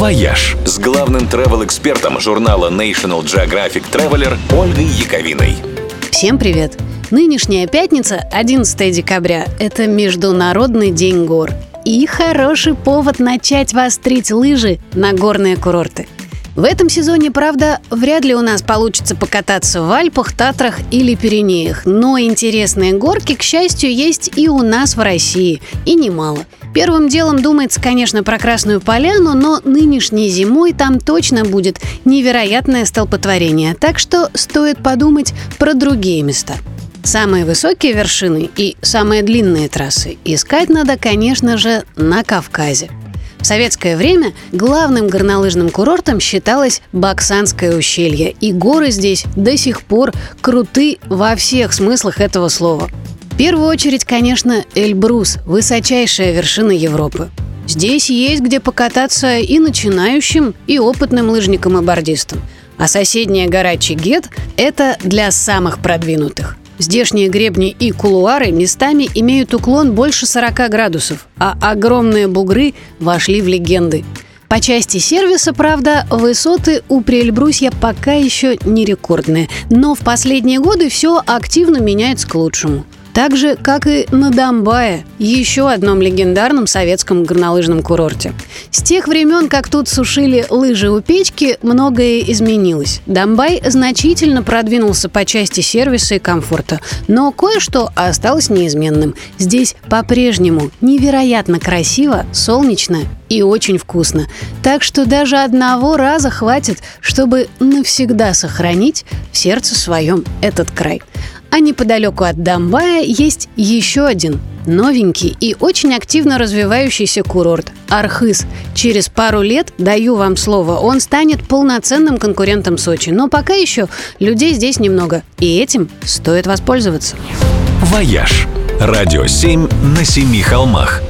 «Вояж» с главным travel-экспертом журнала National Geographic Traveler Ольгой Яковиной. Всем привет! Нынешняя пятница, 11 декабря, это Международный день гор. И хороший повод начать вострить лыжи на горные курорты. В этом сезоне, правда, вряд ли у нас получится покататься в Альпах, Татрах или Пиренеях, но интересные горки, к счастью, есть и у нас в России, и немало – Первым делом думается, конечно, про Красную Поляну, но нынешней зимой там точно будет невероятное столпотворение, так что стоит подумать про другие места. Самые высокие вершины и самые длинные трассы искать надо, конечно же, на Кавказе. В советское время главным горнолыжным курортом считалось Баксанское ущелье, и горы здесь до сих пор круты во всех смыслах этого слова первую очередь, конечно, Эльбрус – высочайшая вершина Европы. Здесь есть где покататься и начинающим, и опытным лыжникам и бордистам. А соседняя гора Чигет – это для самых продвинутых. Здешние гребни и кулуары местами имеют уклон больше 40 градусов, а огромные бугры вошли в легенды. По части сервиса, правда, высоты у Приэльбрусья пока еще не рекордные, но в последние годы все активно меняется к лучшему – так же, как и на Домбае, еще одном легендарном советском горнолыжном курорте. С тех времен, как тут сушили лыжи у печки, многое изменилось. Домбай значительно продвинулся по части сервиса и комфорта, но кое-что осталось неизменным. Здесь по-прежнему невероятно красиво, солнечно и очень вкусно. Так что даже одного раза хватит, чтобы навсегда сохранить в сердце своем этот край. А неподалеку от Дамбая есть еще один новенький и очень активно развивающийся курорт – Архыз. Через пару лет, даю вам слово, он станет полноценным конкурентом Сочи. Но пока еще людей здесь немного, и этим стоит воспользоваться. «Вояж» – радио 7 на семи холмах –